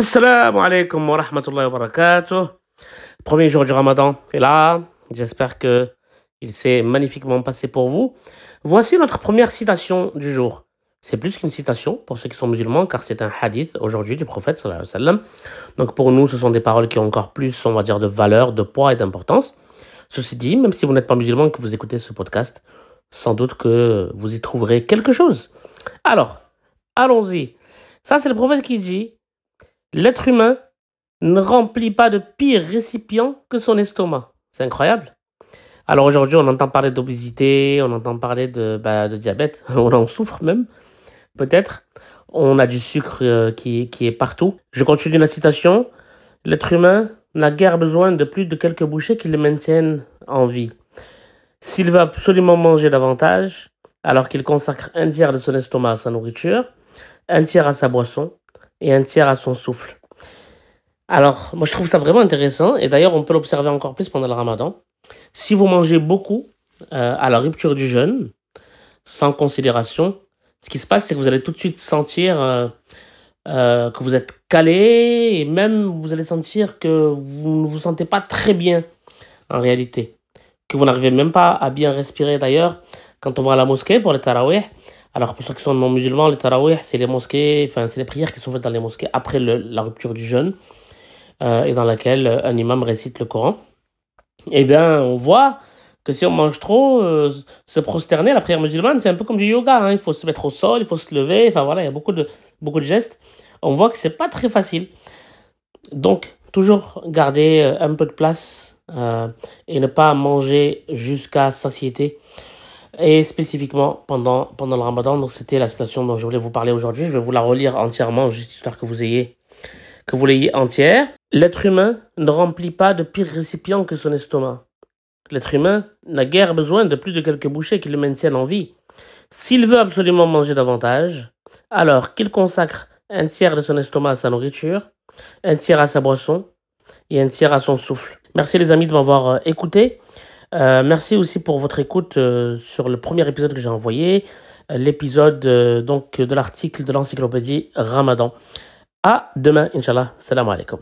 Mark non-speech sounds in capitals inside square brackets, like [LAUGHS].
Assalamu alaikum wa rahmatullahi wa barakatuh. Premier jour du ramadan est là. J'espère que il s'est magnifiquement passé pour vous. Voici notre première citation du jour. C'est plus qu'une citation pour ceux qui sont musulmans car c'est un hadith aujourd'hui du prophète sallallahu alayhi wa sallam. Donc pour nous, ce sont des paroles qui ont encore plus, on va dire, de valeur, de poids et d'importance. Ceci dit, même si vous n'êtes pas musulman que vous écoutez ce podcast, sans doute que vous y trouverez quelque chose. Alors, allons-y. Ça, c'est le prophète qui dit L'être humain ne remplit pas de pire récipient que son estomac. C'est incroyable. Alors aujourd'hui, on entend parler d'obésité, on entend parler de, bah, diabète, [LAUGHS] on en souffre même, peut-être. On a du sucre euh, qui, qui est partout. Je continue la citation. L'être humain n'a guère besoin de plus de quelques bouchées qui le maintiennent en vie. S'il veut absolument manger davantage, alors qu'il consacre un tiers de son estomac à sa nourriture, un tiers à sa boisson, et un tiers à son souffle. Alors, moi je trouve ça vraiment intéressant, et d'ailleurs on peut l'observer encore plus pendant le ramadan. Si vous mangez beaucoup euh, à la rupture du jeûne, sans considération, ce qui se passe c'est que vous allez tout de suite sentir euh, euh, que vous êtes calé, et même vous allez sentir que vous ne vous sentez pas très bien en réalité. Que vous n'arrivez même pas à bien respirer d'ailleurs. Quand on va à la mosquée pour le tarawih, alors, pour ceux qui sont non musulmans, les tarawih, c'est les mosquées, enfin, c'est les prières qui sont faites dans les mosquées après la rupture du jeûne, euh, et dans laquelle un imam récite le Coran. Eh bien, on voit que si on mange trop, euh, se prosterner, la prière musulmane, c'est un peu comme du yoga. Hein. Il faut se mettre au sol, il faut se lever, enfin voilà, il y a beaucoup de, beaucoup de gestes. On voit que c'est pas très facile. Donc, toujours garder euh, un peu de place euh, et ne pas manger jusqu'à satiété et spécifiquement pendant, pendant le ramadan. Donc c'était la citation dont je voulais vous parler aujourd'hui. Je vais vous la relire entièrement, juste histoire que vous ayez que vous l'ayez entière. L'être humain ne remplit pas de pire récipient que son estomac. L'être humain n'a guère besoin de plus de quelques bouchées qui le maintiennent en vie. S'il veut absolument manger davantage, alors qu'il consacre un tiers de son estomac à sa nourriture, un tiers à sa boisson et un tiers à son souffle. Merci les amis de m'avoir euh, écouté. Euh, merci aussi pour votre écoute euh, sur le premier épisode que j'ai envoyé, euh, l'épisode donc de l'article de l'encyclopédie Ramadan. À demain, Inch'Allah. Salam alaikum.